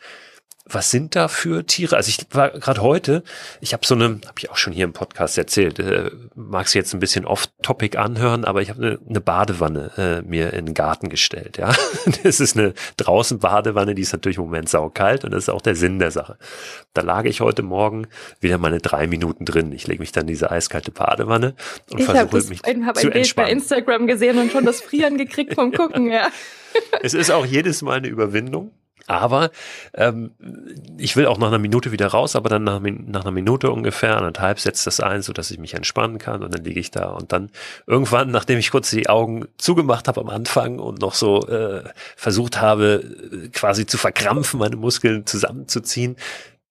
was sind da für Tiere? Also ich war gerade heute, ich habe so eine, habe ich auch schon hier im Podcast erzählt, äh, mag jetzt ein bisschen off-topic anhören, aber ich habe eine, eine Badewanne äh, mir in den Garten gestellt. Ja, das ist eine draußen Badewanne, die ist natürlich im Moment saukalt und das ist auch der Sinn der Sache. Da lag ich heute Morgen wieder meine drei Minuten drin. Ich lege mich dann in diese eiskalte Badewanne und ich versuche mich ein, hab zu ein Bild entspannen. bei Instagram gesehen und schon das Frieren gekriegt vom Gucken, ja. Es ist auch jedes Mal eine Überwindung. Aber ähm, ich will auch nach einer Minute wieder raus, aber dann nach, nach einer Minute ungefähr, anderthalb setzt das ein, so dass ich mich entspannen kann und dann liege ich da und dann irgendwann, nachdem ich kurz die Augen zugemacht habe am Anfang und noch so äh, versucht habe, quasi zu verkrampfen, meine Muskeln zusammenzuziehen,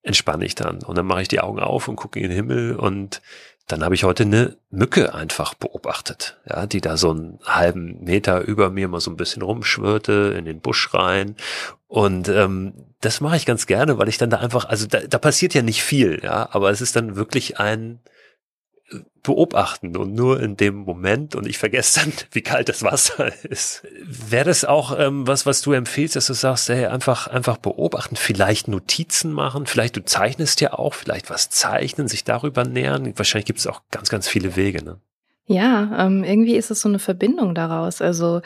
entspanne ich dann. Und dann mache ich die Augen auf und gucke in den Himmel und dann habe ich heute eine Mücke einfach beobachtet, ja, die da so einen halben Meter über mir mal so ein bisschen rumschwirrte in den Busch rein. Und ähm, das mache ich ganz gerne, weil ich dann da einfach, also da, da passiert ja nicht viel, ja, aber es ist dann wirklich ein beobachten und nur in dem Moment und ich vergesse dann, wie kalt das Wasser ist. Wäre das auch ähm, was, was du empfiehlst, dass du sagst, hey, einfach, einfach beobachten, vielleicht Notizen machen, vielleicht du zeichnest ja auch, vielleicht was zeichnen, sich darüber nähern. Wahrscheinlich gibt es auch ganz, ganz viele Wege, ne? Ja, ähm, irgendwie ist es so eine Verbindung daraus. Also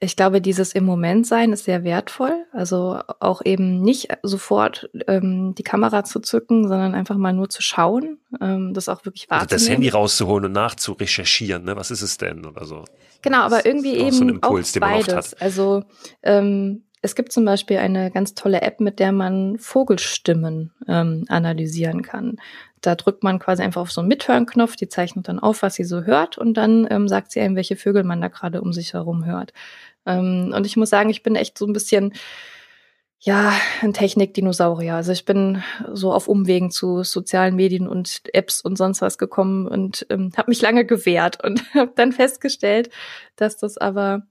ich glaube, dieses im Moment sein ist sehr wertvoll. Also auch eben nicht sofort ähm, die Kamera zu zücken, sondern einfach mal nur zu schauen, ähm, das auch wirklich wahrzunehmen. Also das Handy rauszuholen und nachzurecherchieren, ne? Was ist es denn oder so? Genau, aber irgendwie eben so Impuls, auch beides. Also ähm, es gibt zum Beispiel eine ganz tolle App, mit der man Vogelstimmen ähm, analysieren kann. Da drückt man quasi einfach auf so einen Mithörenknopf, die zeichnet dann auf, was sie so hört und dann ähm, sagt sie einem, welche Vögel man da gerade um sich herum hört. Ähm, und ich muss sagen, ich bin echt so ein bisschen, ja, ein Technik-Dinosaurier. Also ich bin so auf Umwegen zu sozialen Medien und Apps und sonst was gekommen und ähm, habe mich lange gewehrt und habe dann festgestellt, dass das aber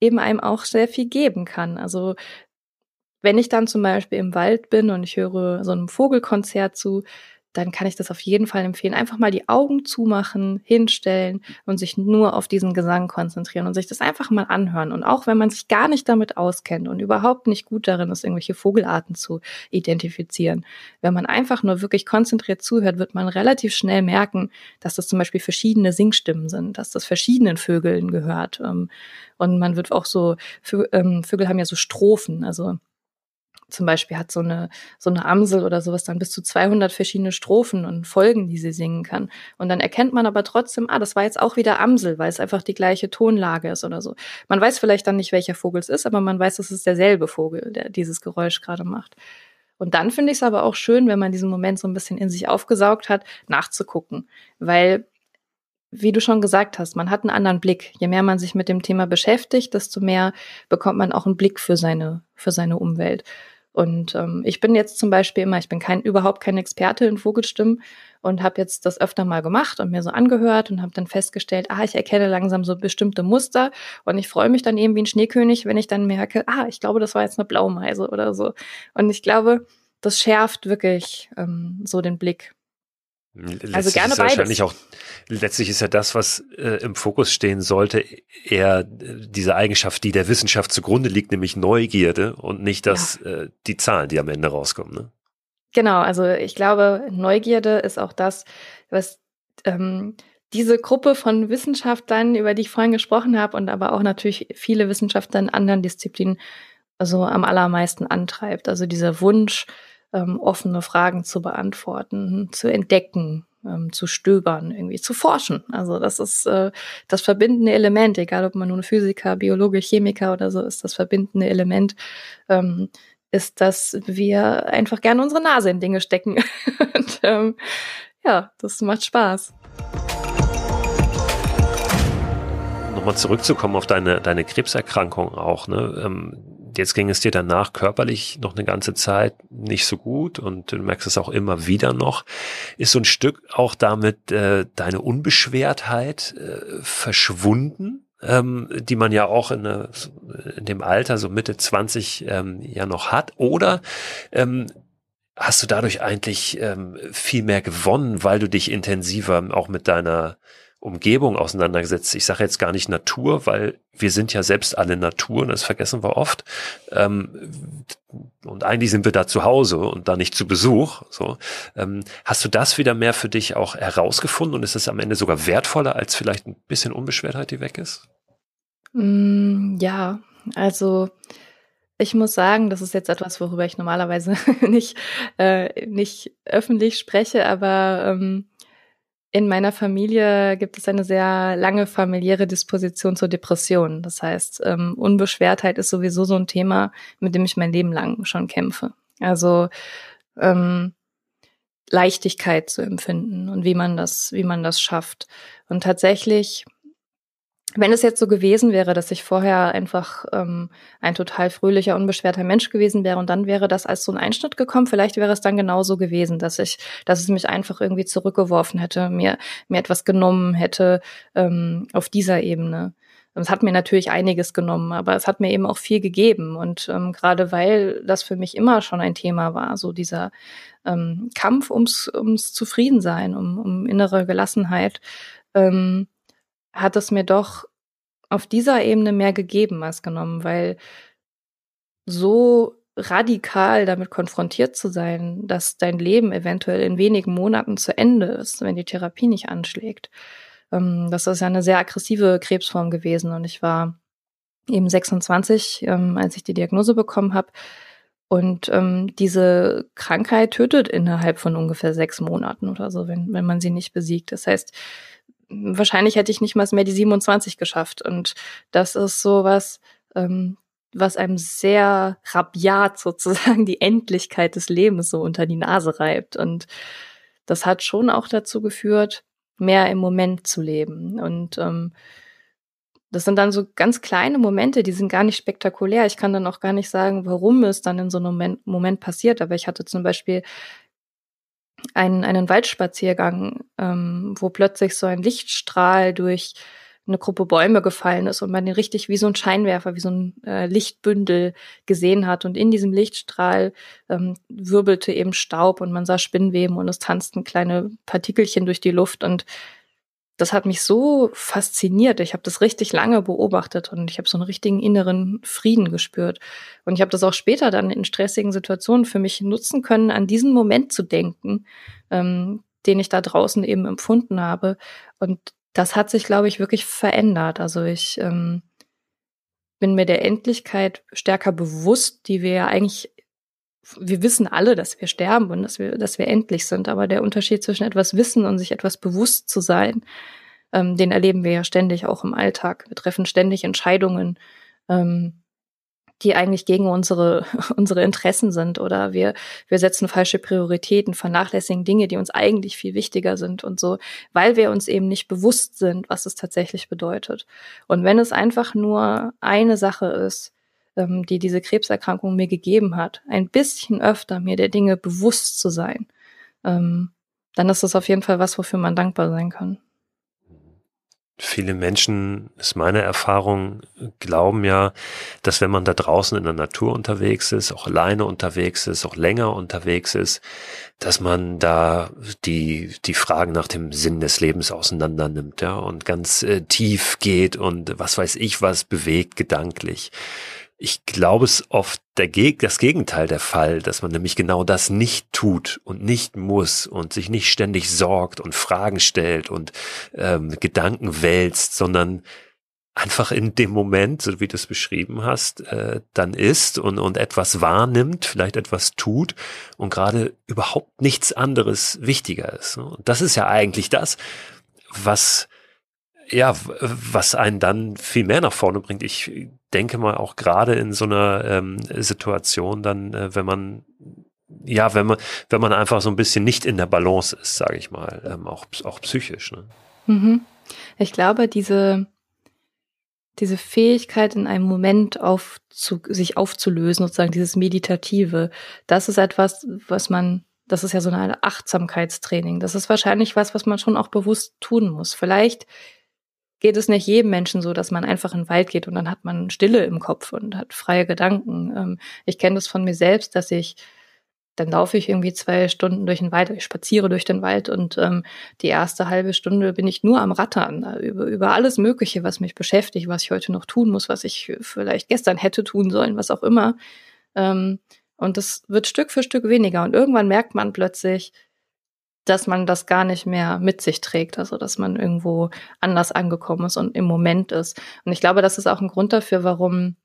eben einem auch sehr viel geben kann. Also wenn ich dann zum Beispiel im Wald bin und ich höre so einem Vogelkonzert zu, dann kann ich das auf jeden Fall empfehlen. Einfach mal die Augen zumachen, hinstellen und sich nur auf diesen Gesang konzentrieren und sich das einfach mal anhören. Und auch wenn man sich gar nicht damit auskennt und überhaupt nicht gut darin ist, irgendwelche Vogelarten zu identifizieren, wenn man einfach nur wirklich konzentriert zuhört, wird man relativ schnell merken, dass das zum Beispiel verschiedene Singstimmen sind, dass das verschiedenen Vögeln gehört. Ähm, und man wird auch so, ähm, Vögel haben ja so Strophen, also zum Beispiel hat so eine, so eine Amsel oder sowas dann bis zu 200 verschiedene Strophen und Folgen, die sie singen kann. Und dann erkennt man aber trotzdem, ah, das war jetzt auch wieder Amsel, weil es einfach die gleiche Tonlage ist oder so. Man weiß vielleicht dann nicht, welcher Vogel es ist, aber man weiß, es ist derselbe Vogel, der dieses Geräusch gerade macht. Und dann finde ich es aber auch schön, wenn man diesen Moment so ein bisschen in sich aufgesaugt hat, nachzugucken. Weil wie du schon gesagt hast, man hat einen anderen Blick. Je mehr man sich mit dem Thema beschäftigt, desto mehr bekommt man auch einen Blick für seine, für seine Umwelt. Und ähm, ich bin jetzt zum Beispiel immer, ich bin kein überhaupt kein Experte in Vogelstimmen und habe jetzt das öfter mal gemacht und mir so angehört und habe dann festgestellt, ah, ich erkenne langsam so bestimmte Muster und ich freue mich dann eben wie ein Schneekönig, wenn ich dann merke, ah, ich glaube, das war jetzt eine Blaumeise oder so. Und ich glaube, das schärft wirklich ähm, so den Blick. Letztlich also gerne ist wahrscheinlich auch letztlich ist ja das, was äh, im Fokus stehen sollte, eher äh, diese Eigenschaft, die der Wissenschaft zugrunde liegt, nämlich Neugierde und nicht das ja. äh, die Zahlen, die am Ende rauskommen. Ne? Genau, also ich glaube, Neugierde ist auch das, was ähm, diese Gruppe von Wissenschaftlern, über die ich vorhin gesprochen habe, und aber auch natürlich viele Wissenschaftler in anderen Disziplinen, also am allermeisten antreibt. Also dieser Wunsch, ähm, offene Fragen zu beantworten, zu entdecken, ähm, zu stöbern, irgendwie zu forschen. Also das ist äh, das verbindende Element, egal ob man nun Physiker, Biologe, Chemiker oder so ist, das verbindende Element ähm, ist, dass wir einfach gerne unsere Nase in Dinge stecken. Und ähm, ja, das macht Spaß. Nochmal zurückzukommen auf deine, deine Krebserkrankung auch, ne? Ähm, jetzt ging es dir danach körperlich noch eine ganze Zeit nicht so gut und du merkst es auch immer wieder noch. Ist so ein Stück auch damit äh, deine Unbeschwertheit äh, verschwunden? Ähm, die man ja auch in, eine, in, dem Alter, so Mitte 20, ähm, ja noch hat? Oder ähm, hast du dadurch eigentlich ähm, viel mehr gewonnen, weil du dich intensiver auch mit deiner Umgebung auseinandergesetzt. Ich sage jetzt gar nicht Natur, weil wir sind ja selbst alle Natur und das vergessen wir oft. Ähm, und eigentlich sind wir da zu Hause und da nicht zu Besuch. So, ähm, hast du das wieder mehr für dich auch herausgefunden und ist es am Ende sogar wertvoller als vielleicht ein bisschen Unbeschwertheit, die weg ist? Mm, ja, also ich muss sagen, das ist jetzt etwas, worüber ich normalerweise nicht, äh, nicht öffentlich spreche, aber ähm, in meiner Familie gibt es eine sehr lange familiäre Disposition zur Depression. Das heißt, ähm, Unbeschwertheit ist sowieso so ein Thema, mit dem ich mein Leben lang schon kämpfe. Also ähm, Leichtigkeit zu empfinden und wie man das, wie man das schafft. Und tatsächlich wenn es jetzt so gewesen wäre, dass ich vorher einfach ähm, ein total fröhlicher, unbeschwerter Mensch gewesen wäre und dann wäre das als so ein Einschnitt gekommen, vielleicht wäre es dann genauso gewesen, dass ich, dass es mich einfach irgendwie zurückgeworfen hätte, mir, mir etwas genommen hätte ähm, auf dieser Ebene. Es hat mir natürlich einiges genommen, aber es hat mir eben auch viel gegeben. Und ähm, gerade weil das für mich immer schon ein Thema war, so dieser ähm, Kampf ums, ums Zufriedensein, um, um innere Gelassenheit, ähm, hat es mir doch auf dieser Ebene mehr gegeben als genommen, weil so radikal damit konfrontiert zu sein, dass dein Leben eventuell in wenigen Monaten zu Ende ist, wenn die Therapie nicht anschlägt. Ähm, das ist ja eine sehr aggressive Krebsform gewesen und ich war eben 26, ähm, als ich die Diagnose bekommen habe. Und ähm, diese Krankheit tötet innerhalb von ungefähr sechs Monaten oder so, wenn, wenn man sie nicht besiegt. Das heißt, wahrscheinlich hätte ich nicht mal mehr die 27 geschafft. Und das ist so was, ähm, was einem sehr rabiat sozusagen die Endlichkeit des Lebens so unter die Nase reibt. Und das hat schon auch dazu geführt, mehr im Moment zu leben. Und ähm, das sind dann so ganz kleine Momente, die sind gar nicht spektakulär. Ich kann dann auch gar nicht sagen, warum es dann in so einem Moment passiert. Aber ich hatte zum Beispiel einen, einen Waldspaziergang, ähm, wo plötzlich so ein Lichtstrahl durch eine Gruppe Bäume gefallen ist und man den richtig wie so ein Scheinwerfer, wie so ein äh, Lichtbündel gesehen hat. Und in diesem Lichtstrahl ähm, wirbelte eben Staub und man sah Spinnweben und es tanzten kleine Partikelchen durch die Luft. Und das hat mich so fasziniert. Ich habe das richtig lange beobachtet und ich habe so einen richtigen inneren Frieden gespürt. Und ich habe das auch später dann in stressigen Situationen für mich nutzen können, an diesen Moment zu denken, ähm, den ich da draußen eben empfunden habe. Und das hat sich, glaube ich, wirklich verändert. Also ich ähm, bin mir der Endlichkeit stärker bewusst, die wir ja eigentlich wir wissen alle, dass wir sterben und dass wir, dass wir endlich sind. Aber der Unterschied zwischen etwas wissen und sich etwas bewusst zu sein, ähm, den erleben wir ja ständig auch im Alltag. Wir treffen ständig Entscheidungen, ähm, die eigentlich gegen unsere, unsere Interessen sind oder wir, wir setzen falsche Prioritäten, vernachlässigen Dinge, die uns eigentlich viel wichtiger sind und so, weil wir uns eben nicht bewusst sind, was es tatsächlich bedeutet. Und wenn es einfach nur eine Sache ist, ähm, die diese Krebserkrankung mir gegeben hat, ein bisschen öfter mir der Dinge bewusst zu sein, ähm, dann ist das auf jeden Fall was, wofür man dankbar sein kann. Viele Menschen, ist meine Erfahrung, glauben ja, dass wenn man da draußen in der Natur unterwegs ist, auch alleine unterwegs ist, auch länger unterwegs ist, dass man da die, die Fragen nach dem Sinn des Lebens auseinander nimmt, ja, und ganz äh, tief geht und was weiß ich was bewegt gedanklich. Ich glaube, es oft der Geg das Gegenteil der Fall, dass man nämlich genau das nicht tut und nicht muss und sich nicht ständig sorgt und Fragen stellt und ähm, Gedanken wälzt, sondern einfach in dem Moment, so wie du es beschrieben hast, äh, dann ist und, und etwas wahrnimmt, vielleicht etwas tut und gerade überhaupt nichts anderes wichtiger ist. Und das ist ja eigentlich das, was ja, was einen dann viel mehr nach vorne bringt. Ich denke mal auch gerade in so einer ähm, Situation dann, äh, wenn man ja, wenn man wenn man einfach so ein bisschen nicht in der Balance ist, sage ich mal, ähm, auch auch psychisch. Ne? Mhm. Ich glaube, diese diese Fähigkeit in einem Moment aufzu, sich aufzulösen, sozusagen dieses Meditative, das ist etwas, was man das ist ja so eine Achtsamkeitstraining. Das ist wahrscheinlich was, was man schon auch bewusst tun muss. Vielleicht geht es nicht jedem Menschen so, dass man einfach in den Wald geht und dann hat man Stille im Kopf und hat freie Gedanken. Ähm, ich kenne das von mir selbst, dass ich dann laufe ich irgendwie zwei Stunden durch den Wald, ich spaziere durch den Wald und ähm, die erste halbe Stunde bin ich nur am Rattern über, über alles Mögliche, was mich beschäftigt, was ich heute noch tun muss, was ich vielleicht gestern hätte tun sollen, was auch immer. Ähm, und das wird Stück für Stück weniger. Und irgendwann merkt man plötzlich, dass man das gar nicht mehr mit sich trägt, also dass man irgendwo anders angekommen ist und im Moment ist. Und ich glaube, das ist auch ein Grund dafür, warum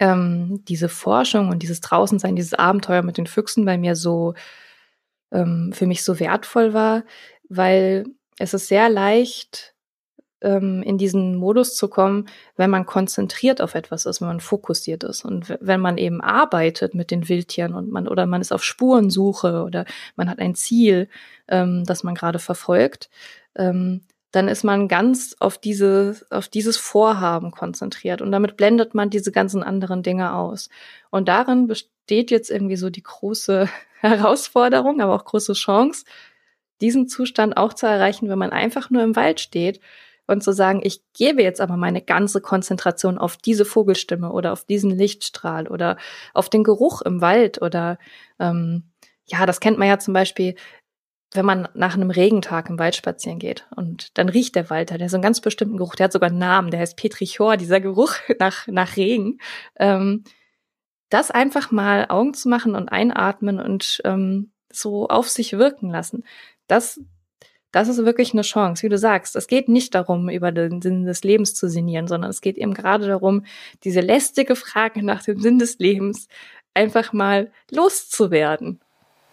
ähm, diese Forschung und dieses Draußensein, dieses Abenteuer mit den Füchsen bei mir so ähm, für mich so wertvoll war, weil es ist sehr leicht, ähm, in diesen Modus zu kommen, wenn man konzentriert auf etwas ist, wenn man fokussiert ist. Und wenn man eben arbeitet mit den Wildtieren und man oder man ist auf Spurensuche oder man hat ein Ziel, ähm, das man gerade verfolgt, ähm, dann ist man ganz auf diese, auf dieses Vorhaben konzentriert und damit blendet man diese ganzen anderen Dinge aus. Und darin besteht jetzt irgendwie so die große Herausforderung, aber auch große Chance, diesen Zustand auch zu erreichen, wenn man einfach nur im Wald steht und zu sagen, ich gebe jetzt aber meine ganze Konzentration auf diese Vogelstimme oder auf diesen Lichtstrahl oder auf den Geruch im Wald oder ähm, ja, das kennt man ja zum Beispiel, wenn man nach einem Regentag im Wald spazieren geht und dann riecht der Wald, der hat so einen ganz bestimmten Geruch, der hat sogar einen Namen, der heißt Petrichor, dieser Geruch nach, nach Regen. Ähm, das einfach mal Augen zu machen und einatmen und ähm, so auf sich wirken lassen, das, das ist wirklich eine Chance, wie du sagst. Es geht nicht darum, über den Sinn des Lebens zu sinnieren, sondern es geht eben gerade darum, diese lästige Frage nach dem Sinn des Lebens einfach mal loszuwerden.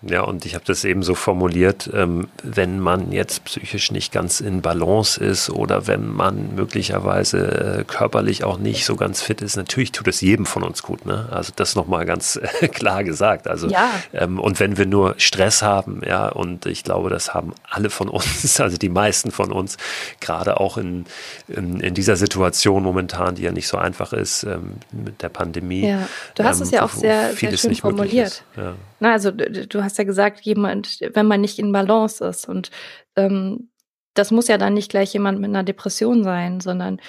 Ja, und ich habe das eben so formuliert, ähm, wenn man jetzt psychisch nicht ganz in Balance ist oder wenn man möglicherweise äh, körperlich auch nicht so ganz fit ist, natürlich tut es jedem von uns gut. Ne? Also das nochmal ganz äh, klar gesagt. Also ja. ähm, und wenn wir nur Stress haben, ja, und ich glaube, das haben alle von uns, also die meisten von uns, gerade auch in, in, in dieser Situation momentan, die ja nicht so einfach ist ähm, mit der Pandemie. Ja, du hast es ja auch sehr, sehr schön formuliert. Ja. Na, also du hast ja gesagt, jemand, wenn man nicht in Balance ist und ähm, das muss ja dann nicht gleich jemand mit einer Depression sein, sondern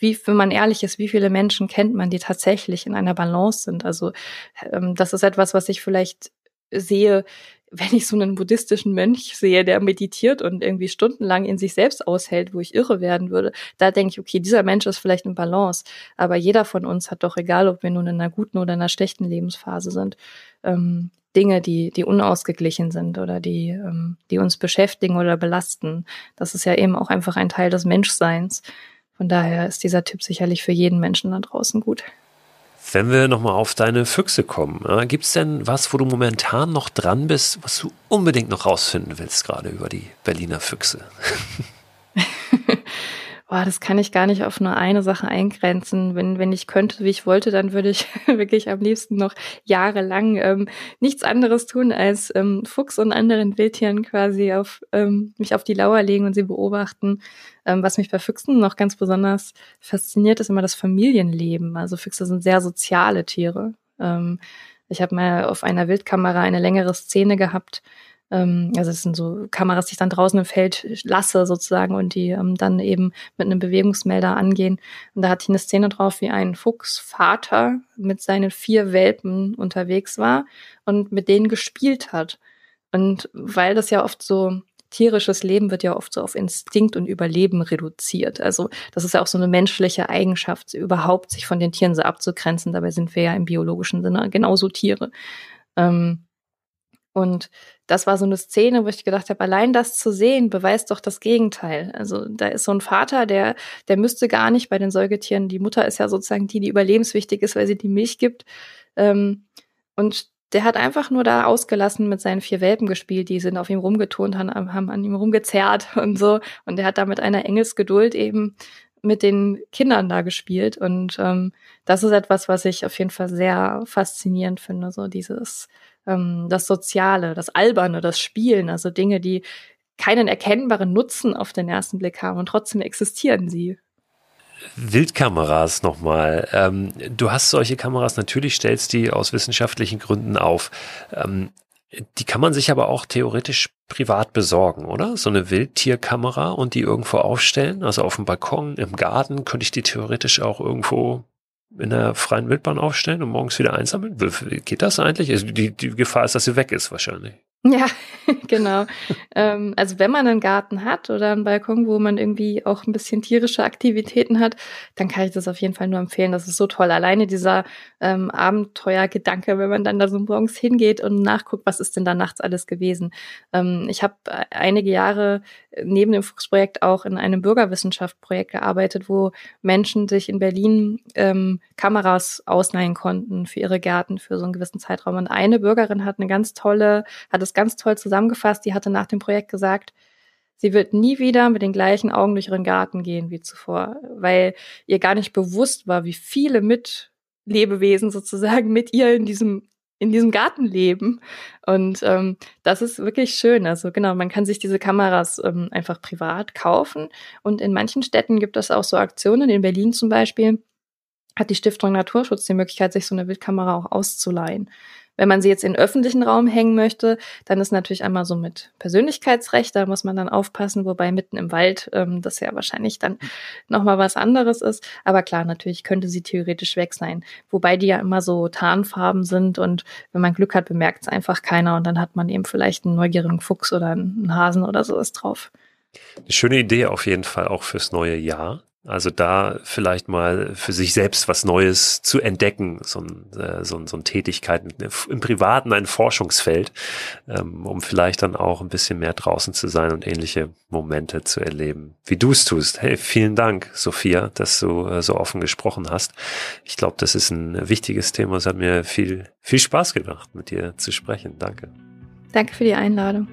wie, wenn man ehrlich ist, wie viele Menschen kennt man, die tatsächlich in einer Balance sind? Also ähm, das ist etwas, was ich vielleicht sehe, wenn ich so einen buddhistischen Mönch sehe, der meditiert und irgendwie stundenlang in sich selbst aushält, wo ich irre werden würde, da denke ich, okay, dieser Mensch ist vielleicht in Balance. Aber jeder von uns hat doch, egal ob wir nun in einer guten oder einer schlechten Lebensphase sind, ähm, Dinge, die, die unausgeglichen sind oder die, ähm, die uns beschäftigen oder belasten. Das ist ja eben auch einfach ein Teil des Menschseins. Von daher ist dieser Tipp sicherlich für jeden Menschen da draußen gut. Wenn wir nochmal auf deine Füchse kommen, gibt es denn was, wo du momentan noch dran bist, was du unbedingt noch rausfinden willst, gerade über die Berliner Füchse? boah, das kann ich gar nicht auf nur eine Sache eingrenzen. Wenn, wenn ich könnte, wie ich wollte, dann würde ich wirklich am liebsten noch jahrelang ähm, nichts anderes tun, als ähm, Fuchs und anderen Wildtieren quasi auf ähm, mich auf die Lauer legen und sie beobachten. Ähm, was mich bei Füchsen noch ganz besonders fasziniert, ist immer das Familienleben. Also Füchse sind sehr soziale Tiere. Ähm, ich habe mal auf einer Wildkamera eine längere Szene gehabt, ähm, also es sind so Kameras, die ich dann draußen im Feld lasse sozusagen und die ähm, dann eben mit einem Bewegungsmelder angehen. Und da hatte ich eine Szene drauf, wie ein Fuchsvater mit seinen vier Welpen unterwegs war und mit denen gespielt hat. Und weil das ja oft so tierisches Leben wird ja oft so auf Instinkt und Überleben reduziert. Also das ist ja auch so eine menschliche Eigenschaft, überhaupt sich von den Tieren so abzugrenzen. Dabei sind wir ja im biologischen Sinne genauso Tiere. Ähm, und das war so eine Szene, wo ich gedacht habe, allein das zu sehen, beweist doch das Gegenteil. Also da ist so ein Vater, der, der müsste gar nicht bei den Säugetieren, die Mutter ist ja sozusagen die, die überlebenswichtig ist, weil sie die Milch gibt. Ähm, und der hat einfach nur da ausgelassen mit seinen vier Welpen gespielt, die sind auf ihm rumgeturnt, haben, haben an ihm rumgezerrt und so. Und der hat da mit einer Engelsgeduld eben mit den Kindern da gespielt. Und ähm, das ist etwas, was ich auf jeden Fall sehr faszinierend finde. So dieses ähm, das Soziale, das Alberne, das Spielen, also Dinge, die keinen erkennbaren Nutzen auf den ersten Blick haben und trotzdem existieren sie. Wildkameras nochmal. Ähm, du hast solche Kameras, natürlich stellst die aus wissenschaftlichen Gründen auf. Ähm, die kann man sich aber auch theoretisch privat besorgen, oder? So eine Wildtierkamera und die irgendwo aufstellen, also auf dem Balkon, im Garten, könnte ich die theoretisch auch irgendwo in der freien Wildbahn aufstellen und morgens wieder einsammeln? Geht das eigentlich? Also die, die Gefahr ist, dass sie weg ist wahrscheinlich. Ja, genau. ähm, also wenn man einen Garten hat oder einen Balkon, wo man irgendwie auch ein bisschen tierische Aktivitäten hat, dann kann ich das auf jeden Fall nur empfehlen. Das ist so toll. Alleine dieser ähm, Abenteuergedanke, wenn man dann da so morgens hingeht und nachguckt, was ist denn da nachts alles gewesen. Ähm, ich habe einige Jahre neben dem Fuchsprojekt auch in einem Bürgerwissenschaftsprojekt gearbeitet, wo Menschen sich in Berlin ähm, Kameras ausleihen konnten für ihre Gärten für so einen gewissen Zeitraum. Und eine Bürgerin hat eine ganz tolle, hat es ganz toll zusammengefasst. Die hatte nach dem Projekt gesagt, sie wird nie wieder mit den gleichen Augen durch ihren Garten gehen wie zuvor, weil ihr gar nicht bewusst war, wie viele Mitlebewesen sozusagen mit ihr in diesem in diesem Garten leben. Und ähm, das ist wirklich schön. Also genau, man kann sich diese Kameras ähm, einfach privat kaufen. Und in manchen Städten gibt es auch so Aktionen, in Berlin zum Beispiel hat die Stiftung Naturschutz die Möglichkeit, sich so eine Wildkamera auch auszuleihen. Wenn man sie jetzt in den öffentlichen Raum hängen möchte, dann ist natürlich einmal so mit Persönlichkeitsrecht, da muss man dann aufpassen, wobei mitten im Wald ähm, das ja wahrscheinlich dann nochmal was anderes ist. Aber klar, natürlich könnte sie theoretisch weg sein. Wobei die ja immer so Tarnfarben sind und wenn man Glück hat, bemerkt es einfach keiner und dann hat man eben vielleicht einen neugierigen Fuchs oder einen Hasen oder sowas drauf. Eine schöne Idee auf jeden Fall auch fürs neue Jahr. Also da vielleicht mal für sich selbst was Neues zu entdecken, so ein, äh, so ein, so ein Tätigkeit im Privaten ein Forschungsfeld, ähm, um vielleicht dann auch ein bisschen mehr draußen zu sein und ähnliche Momente zu erleben, wie du es tust. Hey, vielen Dank, Sophia, dass du äh, so offen gesprochen hast. Ich glaube, das ist ein wichtiges Thema. Es hat mir viel, viel Spaß gemacht, mit dir zu sprechen. Danke. Danke für die Einladung.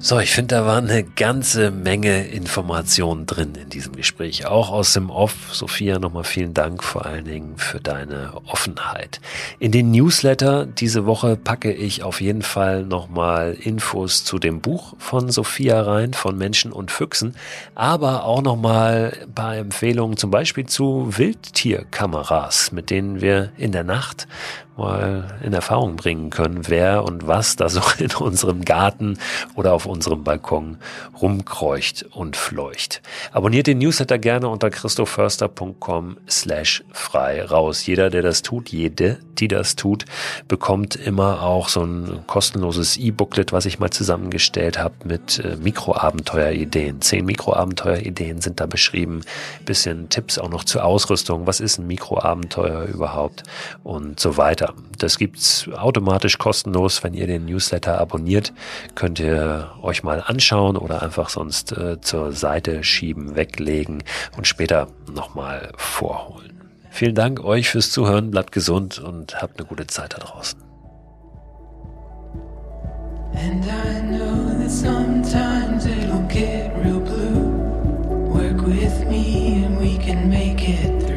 So, ich finde, da war eine ganze Menge Informationen drin in diesem Gespräch, auch aus dem Off. Sophia, nochmal vielen Dank vor allen Dingen für deine Offenheit. In den Newsletter diese Woche packe ich auf jeden Fall nochmal Infos zu dem Buch von Sophia rein, von Menschen und Füchsen, aber auch nochmal ein paar Empfehlungen zum Beispiel zu Wildtierkameras, mit denen wir in der Nacht mal in Erfahrung bringen können, wer und was da so in unserem Garten oder auf unserem Balkon rumkreucht und fleucht. Abonniert den Newsletter gerne unter christoförster.com slash frei raus. Jeder, der das tut, jede, die das tut, bekommt immer auch so ein kostenloses E-Booklet, was ich mal zusammengestellt habe mit äh, Mikroabenteuerideen. Zehn Mikroabenteuerideen sind da beschrieben. Bisschen Tipps auch noch zur Ausrüstung. Was ist ein Mikroabenteuer überhaupt? Und so weiter. Das gibt's automatisch kostenlos, wenn ihr den Newsletter abonniert, könnt ihr euch mal anschauen oder einfach sonst äh, zur Seite schieben, weglegen und später nochmal vorholen. Vielen Dank euch fürs Zuhören, bleibt gesund und habt eine gute Zeit da draußen. And I know that sometimes it'll get real blue. Work with me and we can make it